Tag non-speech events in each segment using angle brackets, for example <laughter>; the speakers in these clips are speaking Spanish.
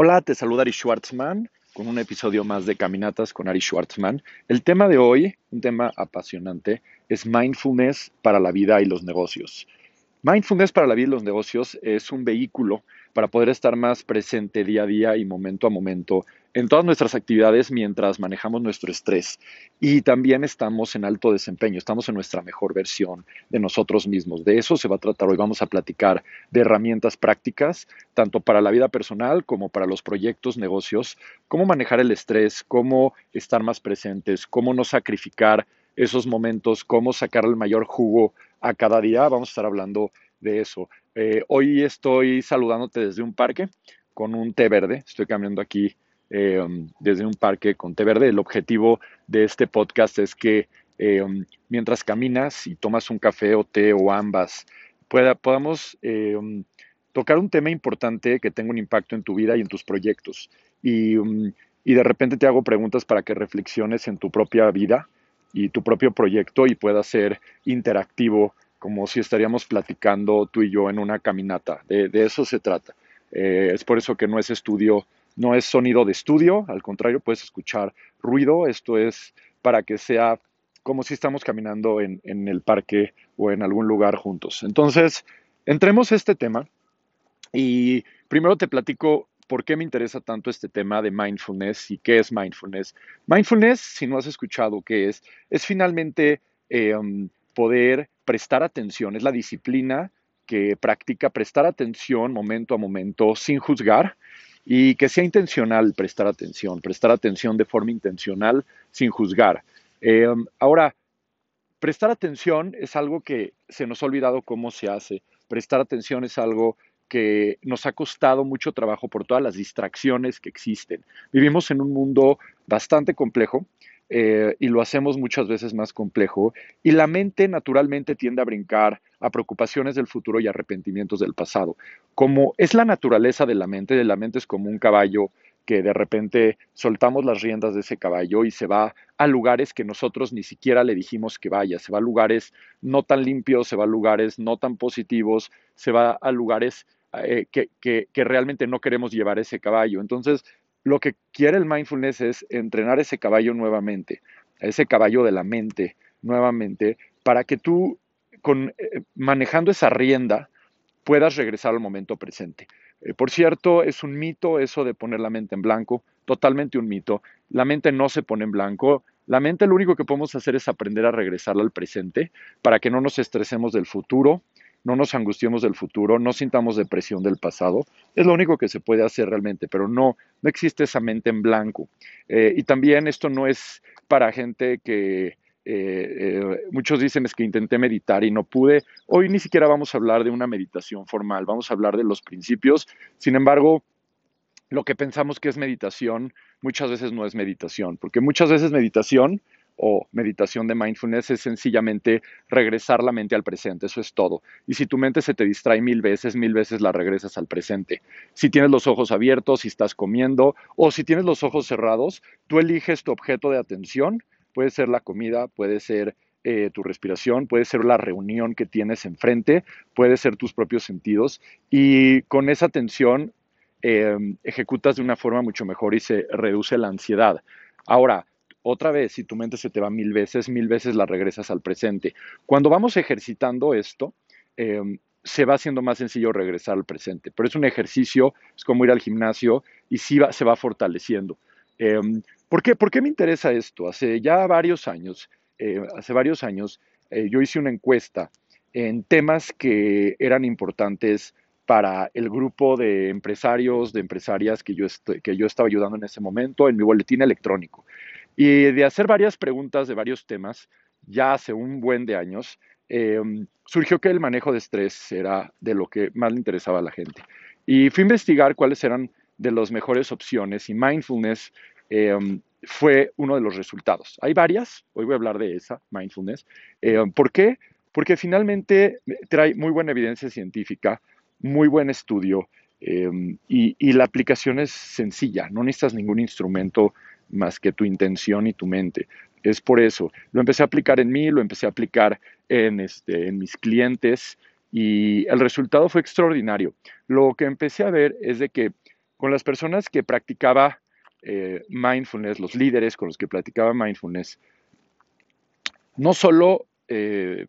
Hola, te saluda Ari Schwartzman con un episodio más de Caminatas con Ari Schwartzman. El tema de hoy, un tema apasionante, es mindfulness para la vida y los negocios. Mindfulness para la vida y los negocios es un vehículo para poder estar más presente día a día y momento a momento en todas nuestras actividades mientras manejamos nuestro estrés. Y también estamos en alto desempeño, estamos en nuestra mejor versión de nosotros mismos. De eso se va a tratar hoy. Vamos a platicar de herramientas prácticas, tanto para la vida personal como para los proyectos, negocios, cómo manejar el estrés, cómo estar más presentes, cómo no sacrificar esos momentos, cómo sacar el mayor jugo a cada día. Vamos a estar hablando de eso. Eh, hoy estoy saludándote desde un parque con un té verde. Estoy cambiando aquí eh, desde un parque con té verde. El objetivo de este podcast es que eh, mientras caminas y tomas un café o té o ambas, pueda, podamos tocar un tema importante que tenga un impacto en tu vida y en tus proyectos. Y, y de repente te hago preguntas para que reflexiones en tu propia vida y tu propio proyecto y pueda ser interactivo como si estaríamos platicando tú y yo en una caminata. De, eso se trata. Eh, es por eso que no es estudio, no es sonido de estudio, al contrario, puedes escuchar ruido. Esto es para que sea como si estamos caminando en, en el parque o en algún lugar juntos. Entonces, entremos a este tema y primero te platico por qué me interesa tanto este tema de mindfulness y qué es mindfulness. Mindfulness, si no has escuchado qué es, es finalmente eh, um, poder prestar atención, es la disciplina que practica prestar atención momento a momento sin juzgar y que sea intencional prestar atención, prestar atención de forma intencional sin juzgar. Eh, ahora, prestar atención es algo que se nos ha olvidado cómo se hace. Prestar atención es algo que nos ha costado mucho trabajo por todas las distracciones que existen. Vivimos en un mundo bastante complejo eh, y lo hacemos muchas veces más complejo y la mente naturalmente tiende a brincar a preocupaciones del futuro y arrepentimientos del pasado. Como es la naturaleza de la mente, de la mente es como un caballo que de repente soltamos las riendas de ese caballo y se va a lugares que nosotros ni siquiera le dijimos que vaya, se va a lugares no tan limpios, se va a lugares no tan positivos, se va a lugares eh, que, que, realmente no queremos llevar ese caballo. Entonces, lo que quiere el mindfulness es entrenar ese caballo nuevamente, ese caballo de la mente nuevamente, para que tú, con, eh, manejando esa rienda, puedas regresar al momento presente. Eh, por cierto, es un mito eso de poner la mente en blanco, totalmente un mito. La mente no se pone en blanco. La mente lo único que podemos hacer es aprender a regresar al presente para que no nos estresemos del futuro, no nos angustiemos del futuro, no sintamos depresión del pasado. Es lo único que se puede hacer realmente, pero no, no existe esa mente en blanco. Eh, y también esto no es para gente que eh, eh, muchos dicen es que intenté meditar y no pude. Hoy ni siquiera vamos a hablar de una meditación formal, vamos a hablar de los principios. Sin embargo, lo que pensamos que es meditación muchas veces no es meditación, porque muchas veces meditación o meditación de mindfulness es sencillamente regresar la mente al presente, eso es todo. Y si tu mente se te distrae mil veces, mil veces la regresas al presente. Si tienes los ojos abiertos, si estás comiendo o si tienes los ojos cerrados, tú eliges tu objeto de atención, puede ser la comida, puede ser eh, tu respiración, puede ser la reunión que tienes enfrente, puede ser tus propios sentidos y con esa atención em, ejecutas de una forma mucho mejor y se reduce la ansiedad. Ahora, otra vez, si tu mente se te va mil veces, mil veces la regresas al presente. Cuando vamos ejercitando esto, em, se va haciendo más sencillo regresar al presente. Pero es un ejercicio, es como ir al gimnasio y sí se va fortaleciendo. Em, ¿por, qué, ¿por, qué, me interesa esto? Hace ya varios años, eh, hace varios años, eh, yo hice una encuesta en temas que eran importantes para el grupo de empresarios, de empresarias que yo, que yo estaba ayudando en ese momento en mi boletín electrónico. Y de hacer varias preguntas de varios temas, ya hace un buen de años, em, surgió que el manejo de estrés era de lo que más le interesaba a la gente. Y fui a investigar cuáles eran de las mejores opciones y mindfulness em, fue uno de los resultados. Hay varias, hoy voy a hablar de esa, mindfulness. Em, ¿Por qué? Porque finalmente trae muy buena evidencia científica, muy buen estudio y, y, la aplicación es sencilla, no necesitas ningún instrumento más que tu intención y tu mente. Es por eso. Lo empecé a aplicar en mí, lo empecé a aplicar en, este, en mis clientes y el resultado fue extraordinario. Lo que empecé a ver es de que con las personas que practicaba eh, mindfulness, los líderes con los que platicaba mindfulness, no solo, eh,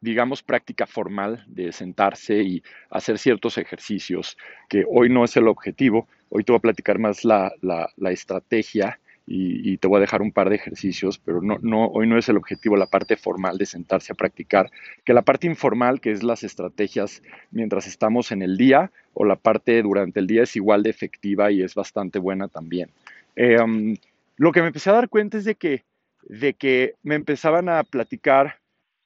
digamos, práctica formal de sentarse y hacer ciertos ejercicios, que hoy no es el objetivo, hoy te voy a platicar más la, la estrategia y, te voy a dejar un par de ejercicios, pero no, no, hoy no es el objetivo la parte formal de sentarse a practicar, que la parte informal, que es las estrategias mientras estamos en el día, o la parte durante el día es igual de efectiva y es bastante buena también. Eh, um, lo que me empecé a dar cuenta es de que, de que me empezaban a platicar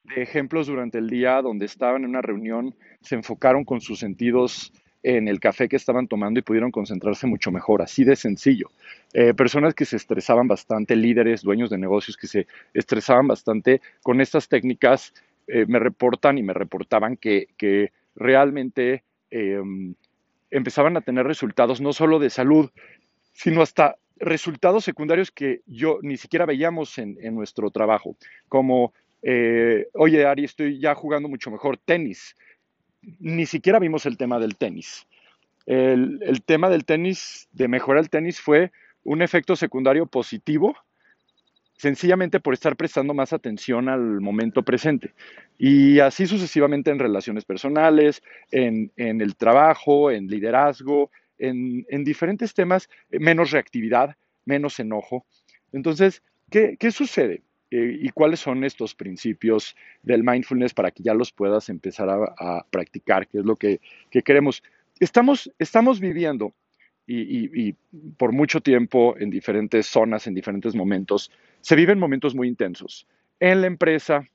de ejemplos durante el día donde estaban en una reunión, se enfocaron con sus sentidos en el café que estaban tomando y pudieron concentrarse mucho mejor, así de sencillo. Eh, personas que se estresaban bastante, líderes, dueños de negocios que se estresaban bastante con estas técnicas, eh, me reportan y me reportaban que, realmente em, empezaban a tener resultados no solo de salud, sino hasta resultados secundarios que yo ni siquiera veíamos en, nuestro trabajo, como, eh, oye, Ari, estoy ya jugando mucho mejor tenis ni siquiera vimos el tema del tenis. El, tema del tenis, de mejorar el tenis, fue un efecto secundario positivo, sencillamente por estar prestando más atención al momento presente. Y así sucesivamente en relaciones personales, en, el trabajo, en liderazgo, en, diferentes temas, menos reactividad, menos enojo. Entonces, ¿qué, sucede? Eh, y cuáles son estos principios del mindfulness para que ya los puedas empezar a, practicar, que es lo que, queremos. Estamos, estamos viviendo y, por mucho tiempo en diferentes zonas, en diferentes momentos, se viven momentos muy intensos en la empresa,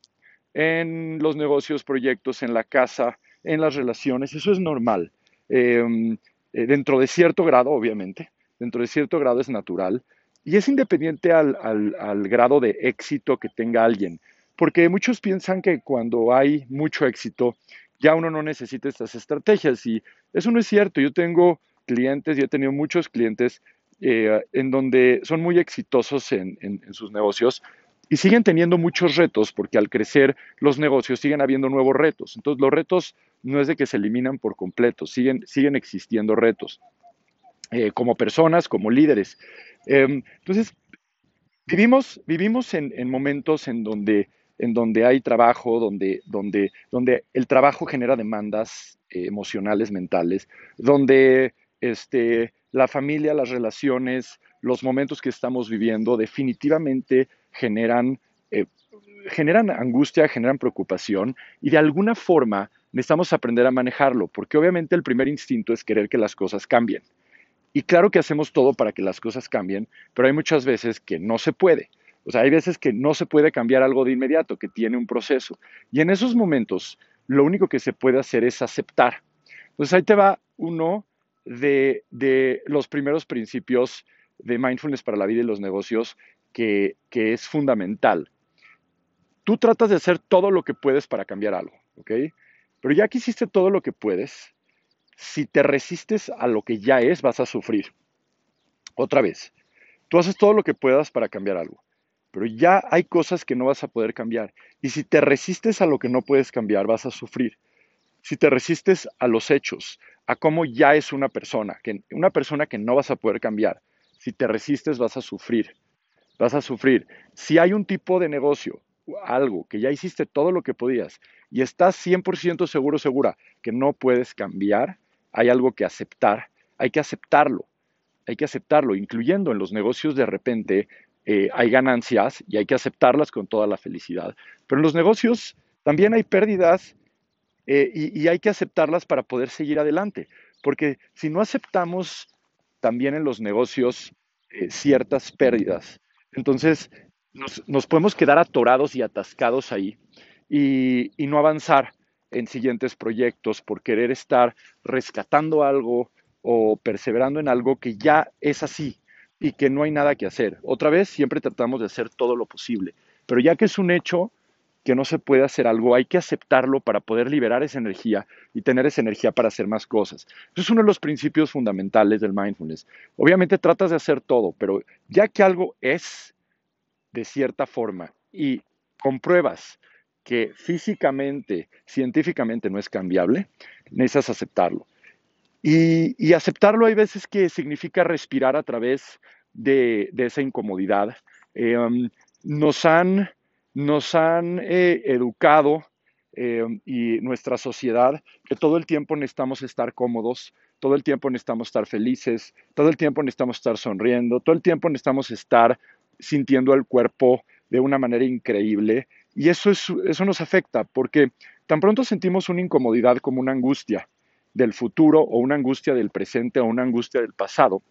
en los negocios, proyectos, en la casa, en las relaciones. Eso es normal. Em, eh, dentro de cierto grado, obviamente, dentro de cierto grado es natural. Y es independiente al, grado de éxito que tenga alguien, porque muchos piensan que cuando hay mucho éxito, ya uno no necesita estas estrategias y eso no es cierto. Yo tengo clientes, y he tenido muchos clientes eh, en donde son muy exitosos en, sus negocios y siguen teniendo muchos retos porque al crecer los negocios siguen habiendo nuevos retos. Entonces los retos no es de que se eliminan por completo, siguen, siguen existiendo retos. Eh, como personas, como líderes. Em, entonces, vivimos, vivimos en, momentos en donde, en donde hay trabajo, donde, donde, donde el trabajo genera demandas eh, emocionales, mentales, donde este, la familia, las relaciones, los momentos que estamos viviendo definitivamente generan, eh, generan angustia, generan preocupación y de alguna forma necesitamos aprender a manejarlo, porque obviamente el primer instinto es querer que las cosas cambien. Y claro que hacemos todo para que las cosas cambien, pero hay muchas veces que no se puede. O sea, hay veces que no se puede cambiar algo de inmediato, que tiene un proceso. Y en esos momentos, lo único que se puede hacer es aceptar. Entonces ahí te va uno de, los primeros principios de mindfulness para la vida y los negocios que, que es fundamental. Tú tratas de hacer todo lo que puedes para cambiar algo, ¿ok? Pero ya que hiciste todo lo que puedes, si te resistes a lo que ya es, vas a sufrir. Otra vez, tú haces todo lo que puedas para cambiar algo, pero ya hay cosas que no vas a poder cambiar. Y si te resistes a lo que no puedes cambiar, vas a sufrir. Si te resistes a los hechos, a cómo ya es una persona, que, una persona que no vas a poder cambiar, si te resistes vas a sufrir. Vas a sufrir. Si hay un tipo de negocio, algo que ya hiciste todo lo que podías y estás 100% seguro, segura que no puedes cambiar, hay algo que aceptar, hay que aceptarlo, hay que aceptarlo, incluyendo en los negocios de repente eh, hay ganancias y hay que aceptarlas con toda la felicidad, pero en los negocios también hay pérdidas eh, y, hay que aceptarlas para poder seguir adelante, porque si no aceptamos también en los negocios eh, ciertas pérdidas, entonces nos, podemos quedar atorados y atascados ahí y no avanzar en siguientes proyectos por querer estar rescatando algo o perseverando en algo que ya es así y que no hay nada que hacer. Otra vez, siempre tratamos de hacer todo lo posible, pero ya que es un hecho que no se puede hacer algo, hay que aceptarlo para poder liberar esa energía y tener esa energía para hacer más cosas. Eso es uno de los principios fundamentales del mindfulness. Obviamente tratas de hacer todo, pero ya que algo es de cierta forma y compruebas que físicamente, científicamente no es cambiable, necesitas aceptarlo. Y, aceptarlo hay veces que significa respirar a través de, esa incomodidad. Um, nos han, nos han eh, educado eh, y nuestra sociedad que todo el tiempo necesitamos estar cómodos, todo el tiempo necesitamos estar felices, todo el tiempo necesitamos estar sonriendo, todo el tiempo necesitamos estar sintiendo el cuerpo de una manera increíble. Y eso, es, eso nos afecta porque tan pronto sentimos una incomodidad como una angustia del futuro o una angustia del presente o una angustia del pasado,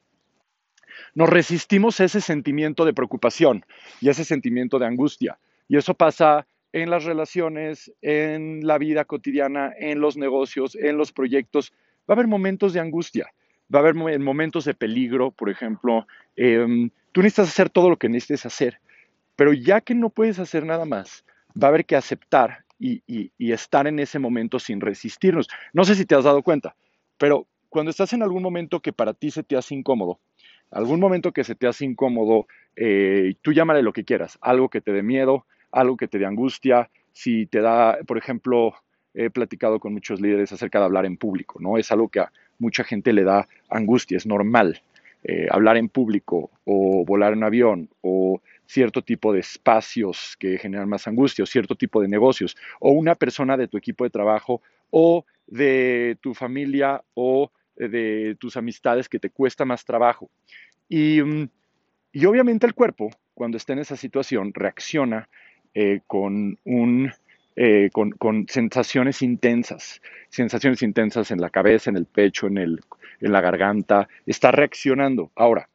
nos resistimos a ese sentimiento de preocupación y a ese sentimiento de angustia. Y eso pasa en las relaciones, en la vida cotidiana, en los negocios, en los proyectos. Va a haber momentos de angustia, va a haber momentos de peligro, por ejemplo. Em, tú necesitas hacer todo lo que necesites hacer, pero ya que no puedes hacer nada más, va a haber que aceptar y, estar en ese momento sin resistirnos. No sé si te has dado cuenta, pero cuando estás en algún momento que para ti se te hace incómodo, algún momento que se te hace incómodo, eh, tú llámale lo que quieras, algo que te dé miedo, algo que te dé angustia, si te da, por ejemplo, he platicado con muchos líderes acerca de hablar en público, ¿no? Es algo que a mucha gente le da angustia, es normal. Eh, hablar en público o volar en avión o cierto tipo de espacios que generan más angustia o cierto tipo de negocios o una persona de tu equipo de trabajo o de tu familia o de tus amistades que te cuesta más trabajo. Mm, y, obviamente el cuerpo, cuando está en esa situación, reacciona eh, con, un, eh, con, sensaciones intensas, sensaciones intensas en la cabeza, en el pecho, en, el, en la garganta, está reaccionando. Ahora,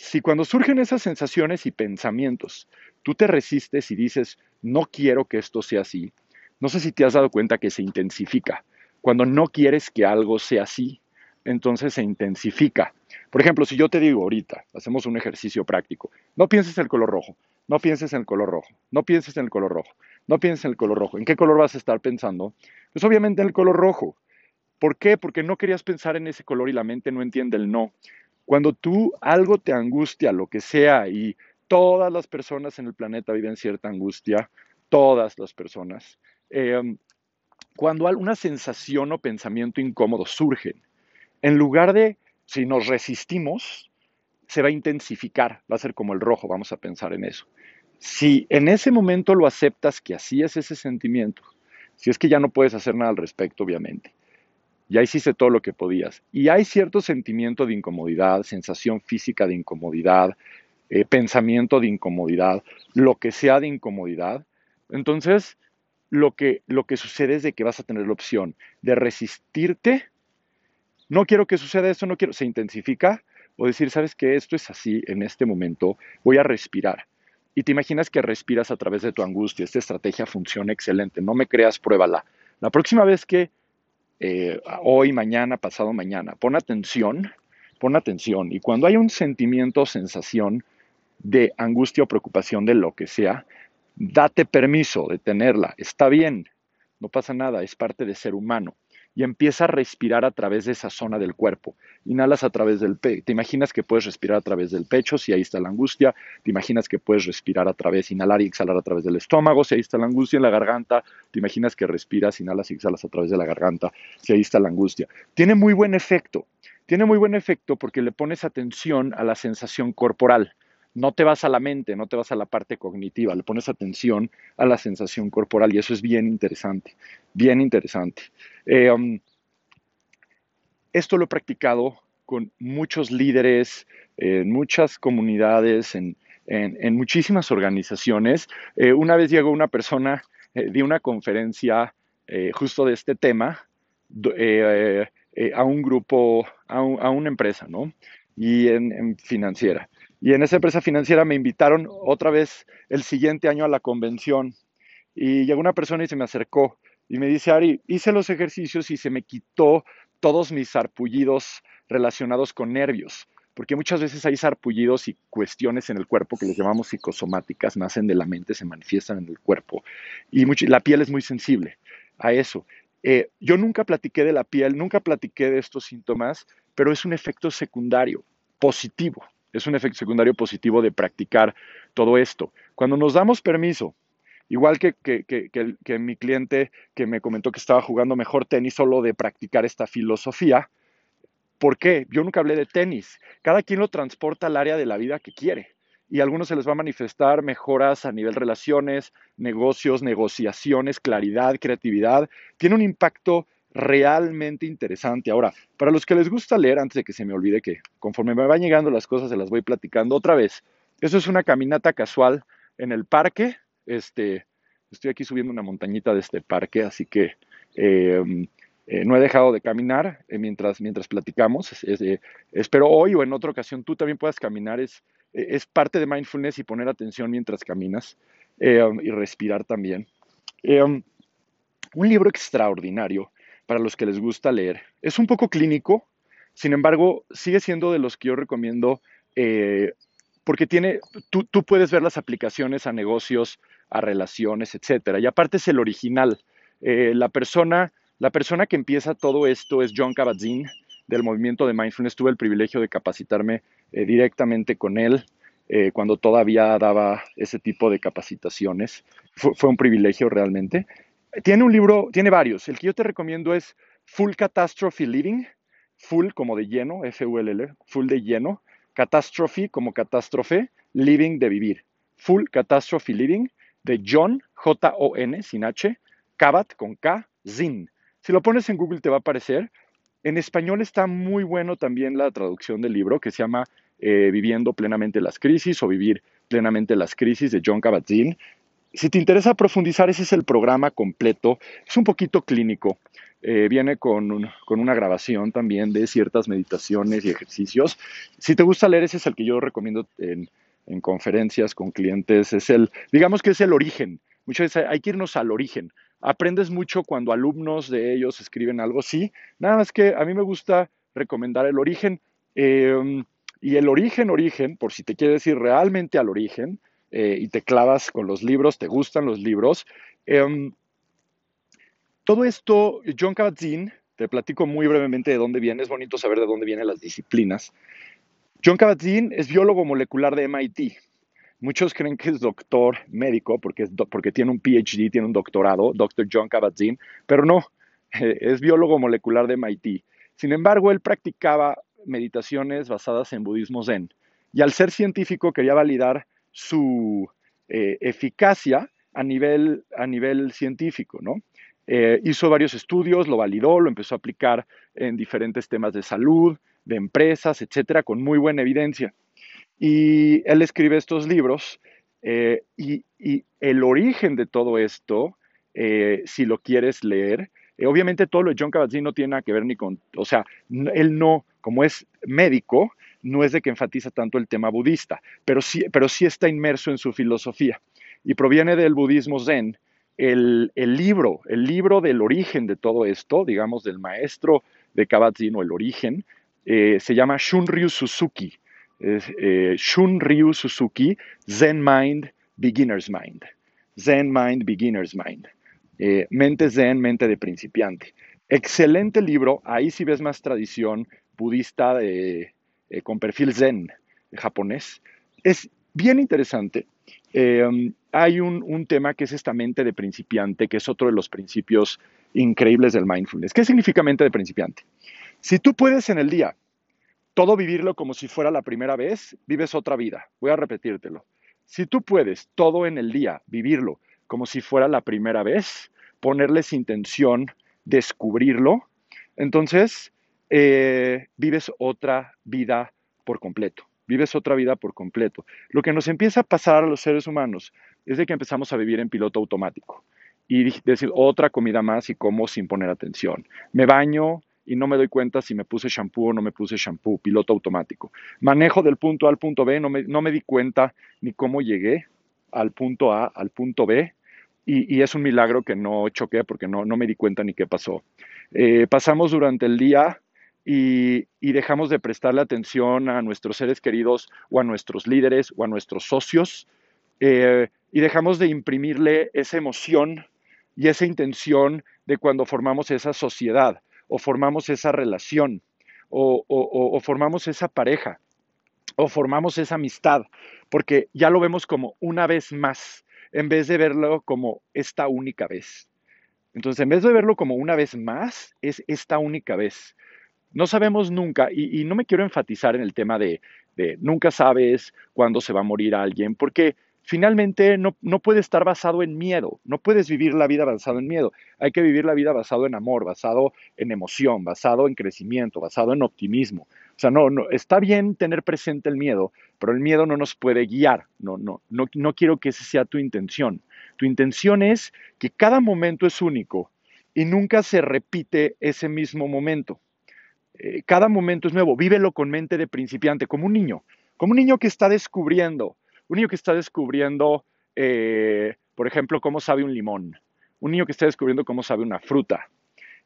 si cuando surgen esas sensaciones y pensamientos, tú te resistes y dices, no quiero que esto sea así, no sé si te has dado cuenta que se intensifica. Cuando no quieres que algo sea así, entonces se intensifica. Por ejemplo, si yo te digo ahorita, hacemos un ejercicio práctico, no pienses en el color rojo, no pienses en el color rojo, no pienses en el color rojo, no pienses en el color rojo. ¿En qué color vas a estar pensando? Pues obviamente en el color rojo. ¿Por qué? Porque no querías pensar en ese color y la mente no entiende el no. Cuando tú algo te angustia, lo que sea, y todas las personas en el planeta viven cierta angustia, todas las personas, eh, cuando una sensación o pensamiento incómodo surgen, en lugar de, si nos resistimos, se va a intensificar, va a ser como el rojo, vamos a pensar en eso. Si en ese momento lo aceptas que así es ese sentimiento, si es que ya no puedes hacer nada al respecto, obviamente, ya hiciste todo lo que podías, y hay cierto sentimiento de incomodidad, sensación física de incomodidad, eh, pensamiento de incomodidad, lo que sea de incomodidad, entonces lo que, lo que sucede es de que vas a tener la opción de resistirte no quiero que suceda esto, no quiero, se intensifica, o decir, sabes que esto es así en este momento, voy a respirar. Y te imaginas que respiras a través de tu angustia, esta estrategia funciona excelente, no me creas, pruébala. La próxima vez que eh, hoy, mañana, pasado mañana, pon atención, pon atención, y cuando hay un sentimiento o sensación de angustia o preocupación de lo que sea, date permiso de tenerla, está bien, no pasa nada, es parte de ser humano y empieza a respirar a través de esa zona del cuerpo. Inhalas a través del pecho. Te imaginas que puedes respirar a través del pecho si ahí está la angustia. Te imaginas que puedes respirar a través, inhalar y exhalar a través del estómago si ahí está la angustia en la garganta. Te imaginas que respiras, inhalas y exhalas a través de la garganta si ahí está la angustia. Tiene muy buen efecto. Tiene muy buen efecto porque le pones atención a la sensación corporal no te vas a la mente, no te vas a la parte cognitiva, le pones atención a la sensación corporal y eso es bien interesante, bien interesante. Eh, um, esto lo he practicado con muchos líderes, en muchas comunidades, en, muchísimas organizaciones. Eh, una vez llegó una persona, eh, de una conferencia justo de este tema a un grupo, a, una empresa, ¿no? Y en financiera. Y en esa empresa financiera me invitaron otra vez el siguiente año a la convención. Y llegó una persona y se me acercó y me dice, Ari, hice los ejercicios y se me quitó todos mis sarpullidos relacionados con nervios. Porque muchas veces hay sarpullidos y cuestiones en el cuerpo que les llamamos psicosomáticas, nacen de la mente, se manifiestan en el cuerpo. Y la piel es muy sensible a eso. Eh, yo nunca platiqué de la piel, nunca platiqué de estos síntomas, pero es un efecto secundario, positivo es un efecto secundario positivo de practicar todo esto. Cuando nos damos permiso, igual que, que, mi cliente que me comentó que estaba jugando mejor tenis solo de practicar esta filosofía, ¿Por qué? Yo nunca hablé de tenis. Cada quien lo transporta al área de la vida que quiere. Y a algunos se les va a manifestar mejoras a nivel relaciones, negocios, negociaciones, claridad, creatividad. Tiene un impacto realmente interesante. Ahora, para los que les gusta leer, antes de que se me olvide que conforme me van llegando las cosas se las voy platicando otra vez. Eso es una caminata casual en el parque. Este, estoy aquí subiendo una montañita de este parque, así que em, eh, no he dejado de caminar eh, mientras, mientras platicamos. Eh, espero hoy o en otra ocasión tú también puedas caminar. Es, es parte de mindfulness y poner atención mientras caminas y respirar también. un libro extraordinario para los que les gusta leer. Es un poco clínico, sin embargo, sigue siendo de los que yo recomiendo porque tiene, tú, puedes ver las aplicaciones a negocios, a relaciones, etcétera. Y aparte es el original. la persona la persona que empieza todo esto es John Kabat-Zinn del movimiento de mindfulness. Tuve el privilegio de capacitarme eh, directamente con él eh, cuando todavía daba ese tipo de capacitaciones. Fue, un privilegio realmente. Tiene un libro, tiene varios. El que yo te recomiendo es Full Catastrophe Living, full como de lleno, F-U-L-L, full de lleno, catastrophe como catástrofe, living de vivir. Full Catastrophe Living de John, J-O-N, sin H, Kabat con K, Zinn. Si lo pones en Google te va a aparecer. En español está muy bueno también la traducción del libro que se llama eh, Viviendo plenamente las crisis o Vivir plenamente las crisis de John Kabat-Zinn. Si te interesa profundizar, ese es el programa completo. Es un poquito clínico. Eh, viene con, con, una grabación también de ciertas meditaciones y ejercicios. Si te gusta leer, ese es el que yo recomiendo en, en conferencias con clientes. Es el, digamos que es el origen. Muchas veces hay que irnos al origen aprendes mucho cuando alumnos de ellos escriben algo, sí, nada más que a mí me gusta recomendar el origen. Em, y el origen, origen, por si te quieres ir realmente al origen eh, y te clavas con los libros, te gustan los libros. Em, todo esto, John Kabat-Zinn, te platico muy brevemente de dónde viene, es bonito saber de dónde vienen las disciplinas. John Kabat-Zinn es biólogo molecular de MIT, Muchos creen que es doctor médico porque, es porque tiene un PhD, tiene un doctorado, Dr. John Kabat-Zinn, pero no, <laughs> es biólogo molecular de MIT. Sin embargo, él practicaba meditaciones basadas en budismo zen y al ser científico quería validar su eh, eficacia a nivel, a nivel científico, ¿no? Eh, hizo varios estudios, lo validó, lo empezó a aplicar en diferentes temas de salud, de empresas, etcétera, con muy buena evidencia. Y él escribe estos libros eh, y, el origen de todo esto, si lo quieres leer, obviamente todo lo de John Kabat-Zinn no tiene que ver ni con, o sea, él no, como es médico, no es de que enfatiza tanto el tema budista, pero sí, pero sí está inmerso en su filosofía y proviene del budismo zen. El, el libro, el libro del origen de todo esto, digamos del maestro de Kabat-Zinn o el origen, se llama Shunryu Suzuki eh, Shun Ryu Suzuki, Zen Mind, Beginner's Mind. Zen Mind, Beginner's Mind. Eh, mente Zen, mente de principiante. Excelente libro, ahí sí ves más tradición budista eh, con perfil Zen japonés. Es bien interesante. hay un, un, tema que es esta mente de principiante, que es otro de los principios increíbles del mindfulness. ¿Qué significa mente de principiante? Si tú puedes en el día todo vivirlo como si fuera la primera vez, vives otra vida. Voy a repetírtelo. Si tú puedes todo en el día vivirlo como si fuera la primera vez, ponerles intención, descubrirlo, entonces eh, vives otra vida por completo. Vives otra vida por completo. Lo que nos empieza a pasar a los seres humanos es de que empezamos a vivir en piloto automático y decir otra comida más y como sin poner atención. Me baño, y no me doy cuenta si me puse shampoo o no me puse shampoo, piloto automático. Manejo del punto A al punto B, no me, no me di cuenta ni cómo llegué al punto A, al punto B, y, es un milagro que no choqué porque no, no me di cuenta ni qué pasó. Eh, pasamos durante el día y, dejamos de prestarle atención a nuestros seres queridos o a nuestros líderes o a nuestros socios eh, y dejamos de imprimirle esa emoción y esa intención de cuando formamos esa sociedad o formamos esa relación, o, formamos esa pareja, o formamos esa amistad, porque ya lo vemos como una vez más, en vez de verlo como esta única vez. Entonces, en vez de verlo como una vez más, es esta única vez. No sabemos nunca, y, no me quiero enfatizar en el tema de, nunca sabes cuándo se va a morir alguien, porque finalmente no, no, puede estar basado en miedo, no puedes vivir la vida basado en miedo, hay que vivir la vida basado en amor, basado en emoción, basado en crecimiento, basado en optimismo. O sea, no, no, está bien tener presente el miedo, pero el miedo no nos puede guiar, no, no, no, no quiero que esa sea tu intención. Tu intención es que cada momento es único y nunca se repite ese mismo momento. Eh, cada momento es nuevo, vívelo con mente de principiante, como un niño, como un niño que está descubriendo, un niño que está descubriendo, eh, por ejemplo, cómo sabe un limón. Un niño que está descubriendo cómo sabe una fruta.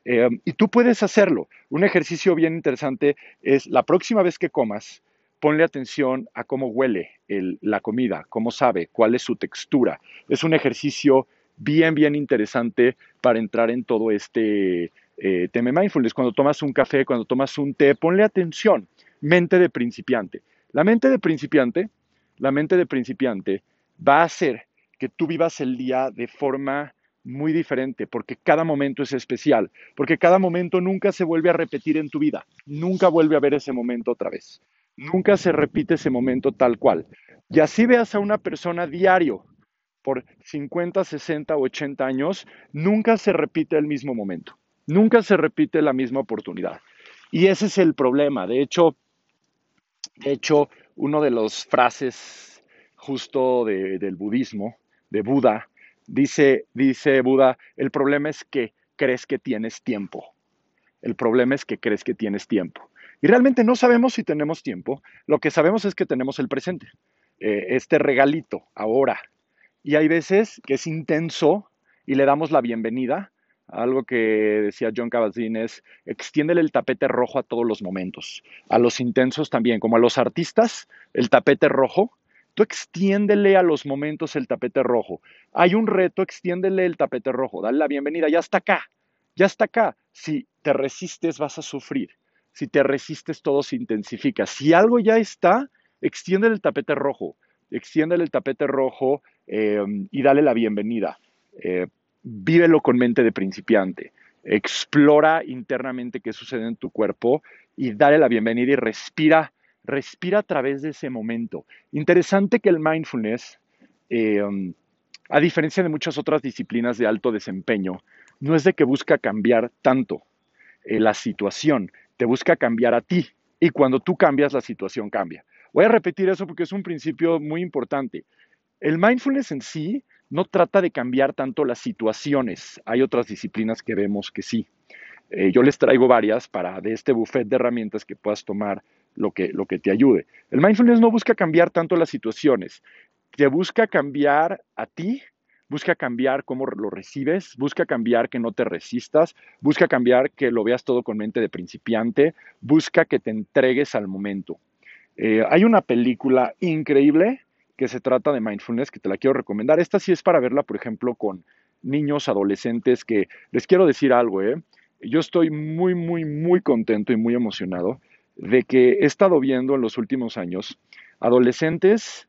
Eh, y tú puedes hacerlo. Un ejercicio bien interesante es la próxima vez que comas, ponle atención a cómo huele la comida, cómo sabe, cuál es su textura. Es un ejercicio bien, bien interesante para entrar en todo este eh, tema mindfulness. Cuando tomas un café, cuando tomas un té, ponle atención. Mente de principiante. La mente de principiante la mente de principiante va a hacer que tú vivas el día de forma muy diferente, porque cada momento es especial, porque cada momento nunca se vuelve a repetir en tu vida, nunca vuelve a ver ese momento otra vez, nunca se repite ese momento tal cual. Y así veas a una persona diario por 50, 60, 80 años, nunca se repite el mismo momento, nunca se repite la misma oportunidad. Y ese es el problema. De hecho, de hecho, uno de los frases justo del budismo, de Buda, dice, dice Buda, el problema es que crees que tienes tiempo. El problema es que crees que tienes tiempo. Y realmente no sabemos si tenemos tiempo, lo que sabemos es que tenemos el presente, eh, este regalito, ahora. Y hay veces que es intenso y le damos la bienvenida algo que decía John Kabat-Zinn es extiéndele el tapete rojo a todos los momentos, a los intensos también, como a los artistas, el tapete rojo, tú extiéndele a los momentos el tapete rojo. Hay un reto, extiéndele el tapete rojo, dale la bienvenida, ya está acá, ya está acá. Si te resistes vas a sufrir, si te resistes todo se intensifica. Si algo ya está, extiéndele el tapete rojo, extiéndele el tapete rojo eh, y dale la bienvenida. Eh, vívelo con mente de principiante. Explora internamente qué sucede en tu cuerpo y dale la bienvenida y respira, respira a través de ese momento. Interesante que el mindfulness, eh, a diferencia de muchas otras disciplinas de alto desempeño, no es de que busca cambiar tanto eh, la situación, te busca cambiar a ti. Y cuando tú cambias, la situación cambia. Voy a repetir eso porque es un principio muy importante. El mindfulness en sí no trata de cambiar tanto las situaciones. Hay otras disciplinas que vemos que sí. Eh, yo les traigo varias para de este buffet de herramientas que puedas tomar lo que, lo que te ayude. El mindfulness no busca cambiar tanto las situaciones, te busca cambiar a ti, busca cambiar cómo lo recibes, busca cambiar que no te resistas, busca cambiar que lo veas todo con mente de principiante, busca que te entregues al momento. Eh, hay una película increíble que se trata de mindfulness, que te la quiero recomendar. Esta sí es para verla, por ejemplo, con niños, adolescentes, que les quiero decir algo, ¿eh? Yo estoy muy, muy, muy contento y muy emocionado de que he estado viendo en los últimos años adolescentes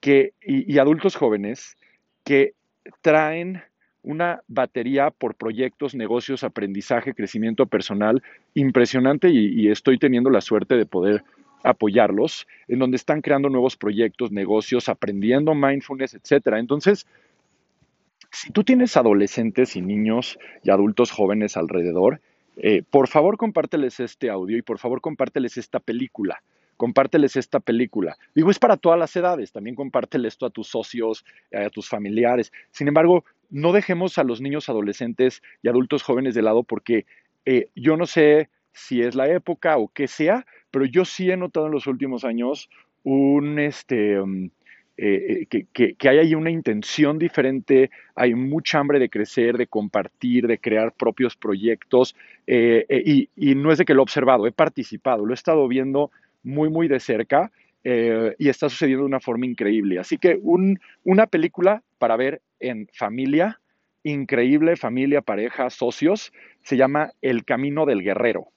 que, y, adultos jóvenes que traen una batería por proyectos, negocios, aprendizaje, crecimiento personal impresionante y, estoy teniendo la suerte de poder apoyarlos, en donde están creando nuevos proyectos, negocios, aprendiendo mindfulness, etcétera. Entonces, si tú tienes adolescentes y niños y adultos jóvenes alrededor, eh, por favor compárteles este audio y por favor compárteles esta película. Compárteles esta película. Digo, es para todas las edades. También compártele esto a tus socios, a tus familiares. Sin embargo, no dejemos a los niños, adolescentes y adultos jóvenes de lado porque eh, yo no sé si es la época o qué sea, pero yo sí he notado en los últimos años un, este, um, eh, eh, que, hay ahí una intención diferente, hay mucha hambre de crecer, de compartir, de crear propios proyectos, eh, y, no es de que lo he observado, he participado, lo he estado viendo muy, muy de cerca. y está sucediendo de una forma increíble. Así que una película para ver en familia, increíble, familia, pareja, socios, se llama El Camino del Guerrero.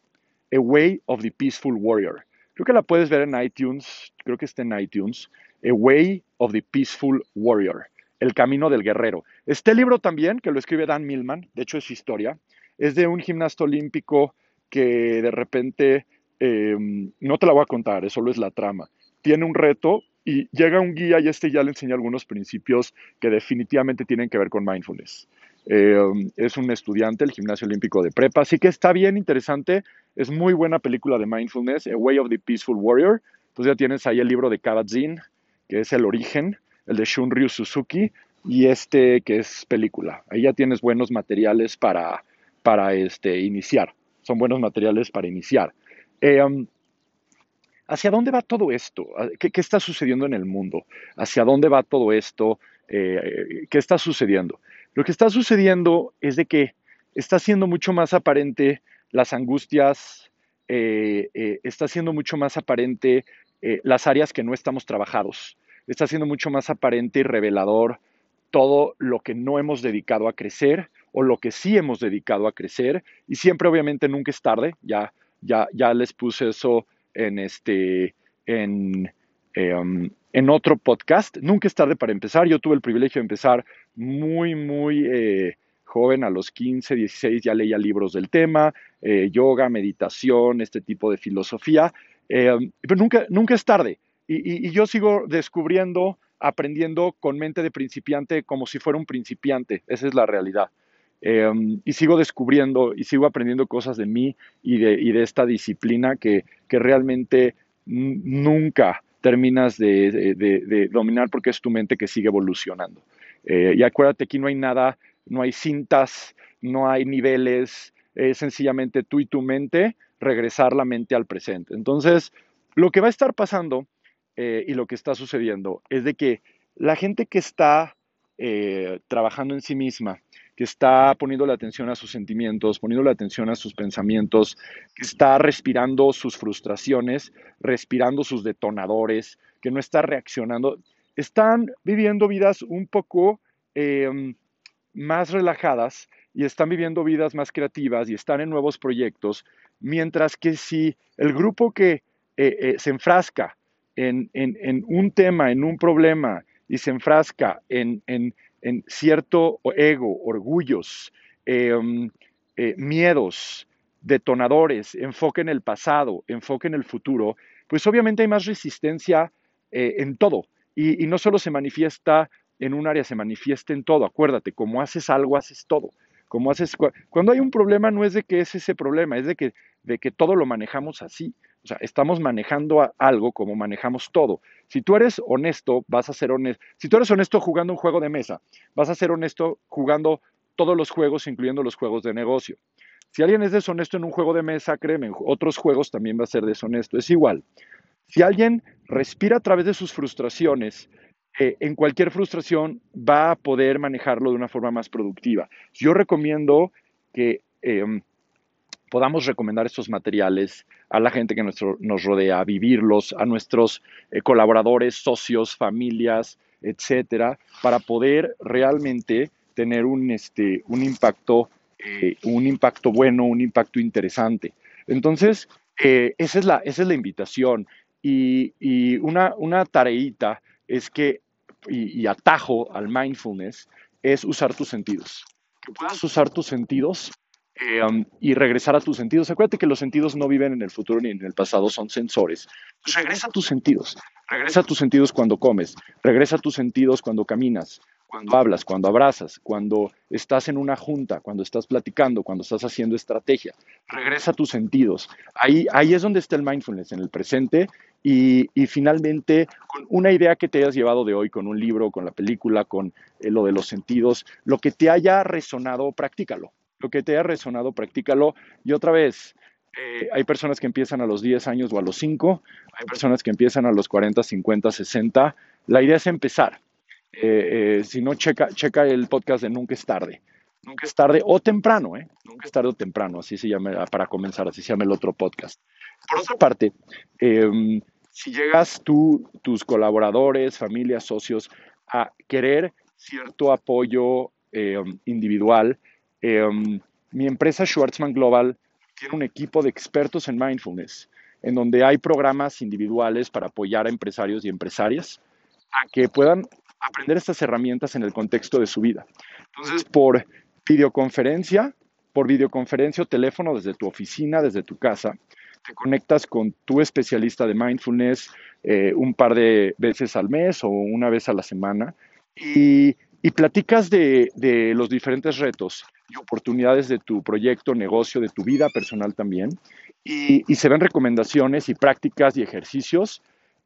A Way of the Peaceful Warrior. Creo que la puedes ver en iTunes, creo que está en iTunes. A Way of the Peaceful Warrior. El Camino del Guerrero. Este libro también, que lo escribe Dan Millman, de hecho es historia, es de un gimnasta olímpico que de repente, em, no te la voy a contar, eso solo es la trama, tiene un reto y llega un guía y este ya le enseña algunos principios que definitivamente tienen que ver con mindfulness. Em, es un estudiante del gimnasio olímpico de prepa, así que está bien interesante. Es muy buena película de mindfulness, A Way of the Peaceful Warrior. Entonces ya tienes ahí el libro de Kabat-Zinn, que es El Origen, el de Shunryu Suzuki, y este que es película. Ahí ya tienes buenos materiales para, para este, iniciar. Son buenos materiales para iniciar. Em, ¿Hacia dónde va todo esto? ¿Qué, está sucediendo en el mundo? ¿Hacia dónde va todo esto? Eh, ¿Qué está sucediendo? Lo que está sucediendo es de que está siendo mucho más aparente las angustias, eh, eh, está siendo mucho más aparente las áreas que no estamos trabajados, está siendo mucho más aparente y revelador todo lo que no hemos dedicado a crecer o lo que sí hemos dedicado a crecer. Y siempre obviamente nunca es tarde, ya, ya, ya les puse eso en este, en, em, en otro podcast, nunca es tarde para empezar, yo tuve el privilegio de empezar muy, muy eh, joven, a los 15, 16 ya leía libros del tema, eh, yoga, meditación, este tipo de filosofía, em, pero nunca, nunca es tarde y, yo sigo descubriendo aprendiendo con mente de principiante como si fuera un principiante. Esa es la realidad. Em, y sigo descubriendo y sigo aprendiendo cosas de mí y de, esta disciplina que realmente nunca terminas de, dominar porque es tu mente que sigue evolucionando. Eh, y acuérdate, aquí no hay nada, no hay cintas, no hay niveles, es sencillamente tú y tu mente regresar la mente al presente. Entonces, lo que va a estar pasando eh, y lo que está sucediendo es de que la gente que está eh, trabajando en sí misma, que está poniendo la atención a sus sentimientos, poniendo la atención a sus pensamientos, que está respirando sus frustraciones, respirando sus detonadores, que no está reaccionando, están viviendo vidas un poco em, más relajadas y están viviendo vidas más creativas y están en nuevos proyectos, mientras que si el grupo que eh, se enfrasca en, un tema, en un problema, y se enfrasca en, cierto ego, orgullos, em, eh, miedos, detonadores, enfoque en el pasado, enfoque en el futuro, pues obviamente hay más resistencia eh, en todo. Y, no solo se manifiesta en un área, se manifiesta en todo. Acuérdate, como haces algo, haces todo. Como haces, cuando hay un problema no es de que es ese problema, es de que, de que todo lo manejamos así. O sea, estamos manejando algo como manejamos todo. Si tú eres honesto, vas a ser honesto. Si tú eres honesto jugando un juego de mesa, vas a ser honesto jugando todos los juegos, incluyendo los juegos de negocio. Si alguien es deshonesto en un juego de mesa, créeme, otros juegos también va a ser deshonesto. Es igual. Si alguien respira a través de sus frustraciones, eh, en cualquier frustración va a poder manejarlo de una forma más productiva. Yo recomiendo que em, podamos recomendar estos materiales a la gente que nos rodea, vivirlos, a nuestros eh, colaboradores, socios, familias, etcétera, para poder realmente tener un, este, un, impacto, eh, un impacto bueno, un impacto interesante. Entonces, eh, esa, es la, esa es la invitación. Y, una, una tareita es que, y, y atajo al mindfulness, es usar tus sentidos. Que puedas usar tus sentidos eh, y regresar a tus sentidos. Acuérdate que los sentidos no viven en el futuro ni en el pasado, son sensores. Pues regresa a tus sentidos. Regresa a tus sentidos cuando comes. Regresa a tus sentidos cuando caminas, cuando hablas, cuando abrazas, cuando estás en una junta, cuando estás platicando, cuando estás haciendo estrategia. Regresa a tus sentidos. Ahí, ahí es donde está el mindfulness, en el presente. Y, y, finalmente, con una idea que te hayas llevado de hoy, con un libro, con la película, con eh, lo de los sentidos, lo que te haya resonado, practícalo lo que te haya resonado, practícalo. Y otra vez, eh, hay personas que empiezan a los 10 años o a los 5, hay personas que empiezan a los 40, 50, 60. La idea es empezar. Eh, eh, si no, checa, checa el podcast de Nunca es tarde. Nunca es tarde o temprano, ¿eh? Nunca es tarde o temprano, así se llama, para comenzar, así se llama el otro podcast. Por otra parte, em, si llegas tú, tus colaboradores, familias, socios, a querer cierto apoyo em, individual, Em, mi empresa Schwartzman Global tiene un equipo de expertos en mindfulness, en donde hay programas individuales para apoyar a empresarios y empresarias a que puedan aprender estas herramientas en el contexto de su vida. Entonces, por videoconferencia, por videoconferencia o teléfono desde tu oficina, desde tu casa. Te conectas con tu especialista de mindfulness eh, un par de veces al mes o una vez a la semana y, platicas de, los diferentes retos y oportunidades de tu proyecto, negocio, de tu vida personal también. Y, se ven recomendaciones y prácticas y ejercicios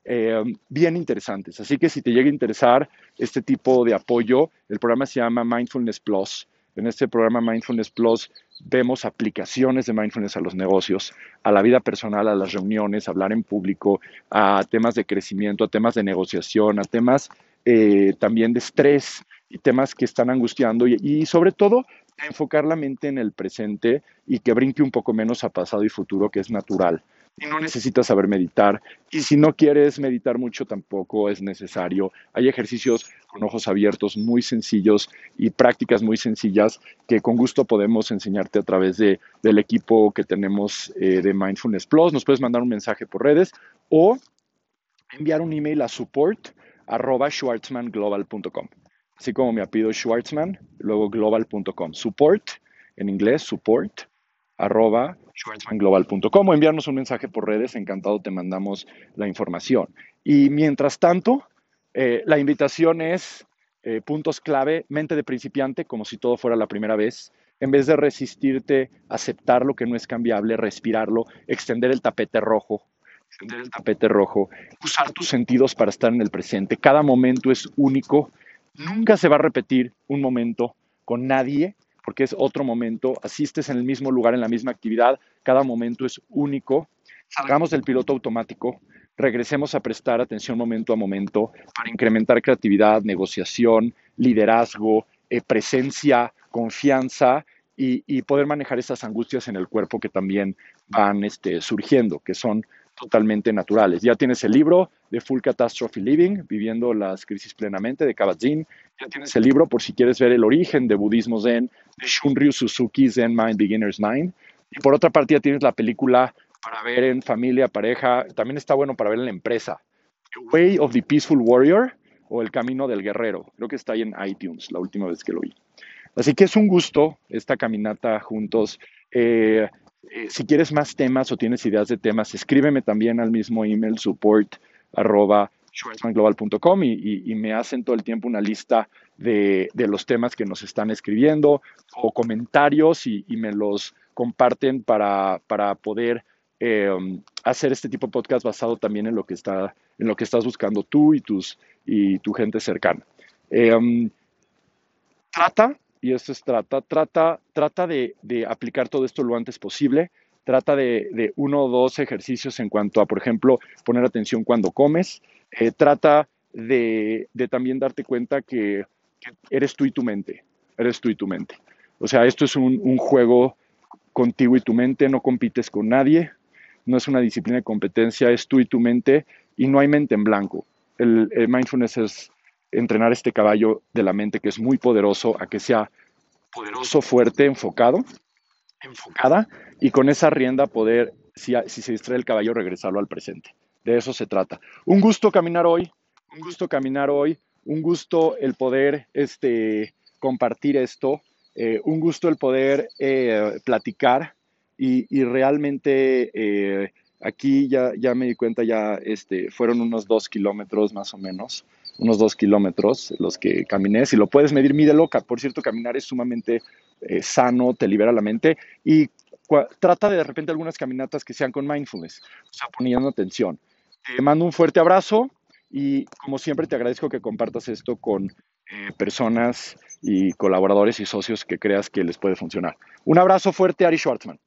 eh, bien interesantes. Así que si te llega a interesar este tipo de apoyo, el programa se llama Mindfulness Plus. En este programa Mindfulness Plus vemos aplicaciones de mindfulness a los negocios, a la vida personal, a las reuniones, a hablar en público, a temas de crecimiento, a temas de negociación, a temas eh, también de estrés y temas que están angustiando y, sobre todo enfocar la mente en el presente y que brinque un poco menos a pasado y futuro, que es natural y no necesitas saber meditar. Y si no quieres meditar mucho, tampoco es necesario. Hay ejercicios con ojos abiertos muy sencillos y prácticas muy sencillas que con gusto podemos enseñarte a través de, del equipo que tenemos eh, de Mindfulness Plus. Nos puedes mandar un mensaje por redes o enviar un email a support arroba schwartzmanglobal.com. Así como me apellido Schwartzman, luego global.com. Support, en inglés, support, arroba schwartzmanglobal.com enviarnos un mensaje por redes, encantado te mandamos la información. Y mientras tanto, eh, la invitación es eh, puntos clave, mente de principiante, como si todo fuera la primera vez. En vez de resistirte, aceptar lo que no es cambiable, respirarlo, extender el tapete rojo, extender el tapete rojo, usar tus sentidos para estar en el presente. Cada momento es único. Nunca se va a repetir un momento con nadie porque es otro momento, asistes en el mismo lugar, en la misma actividad, cada momento es único. Salgamos del piloto automático, regresemos a prestar atención momento a momento para incrementar creatividad, negociación, liderazgo, eh, presencia, confianza y, poder manejar esas angustias en el cuerpo que también van este, surgiendo, que son totalmente naturales. Ya tienes el libro de Full Catastrophe Living, Viviendo las Crisis Plenamente, de Kabat-Zinn. Ya tienes el libro por si quieres ver el origen de budismo zen, de Shunryu Suzuki Zen Mind, Beginner's Mind. Y por otra parte ya tienes la película para ver en familia, pareja. También está bueno para ver en la empresa. Way of the Peaceful Warrior o El Camino del Guerrero. Creo que está ahí en iTunes, la última vez que lo vi. Así que es un gusto esta caminata juntos. Eh, eh, si quieres más temas o tienes ideas de temas, escríbeme también al mismo email support arroba y, me hacen todo el tiempo una lista de, los temas que nos están escribiendo o comentarios y, me los comparten para, poder em, hacer este tipo de podcast basado también en lo que, está, en lo que estás buscando tú y, tus, y tu gente cercana. Em, trata y esto es trata, trata, trata de, aplicar todo esto lo antes posible. Trata de, uno o dos ejercicios en cuanto a, por ejemplo, poner atención cuando comes. Eh, trata de, también darte cuenta que, eres tú y tu mente. Eres tú y tu mente. O sea, esto es un, juego contigo y tu mente, no compites con nadie, no es una disciplina de competencia, es tú y tu mente y no hay mente en blanco. el mindfulness es entrenar este caballo de la mente que es muy poderoso a que sea poderoso, fuerte, enfocado, enfocada y con esa rienda poder, si, se distrae el caballo, regresarlo al presente. De eso se trata. Un gusto caminar hoy, un gusto caminar hoy, un gusto el poder este, compartir esto, eh, un gusto el poder eh, platicar y, realmente eh, aquí ya, ya me di cuenta, ya este, fueron unos dos kilómetros más o menos unos dos kilómetros los que caminé. Si lo puedes medir, mide loca. Por cierto, caminar es sumamente eh, sano, te libera la mente y trata de de repente algunas caminatas que sean con mindfulness, o sea, poniendo atención. Te mando un fuerte abrazo y como siempre te agradezco que compartas esto con eh, personas y colaboradores y socios que creas que les puede funcionar. Un abrazo fuerte, Ari Schwartzman.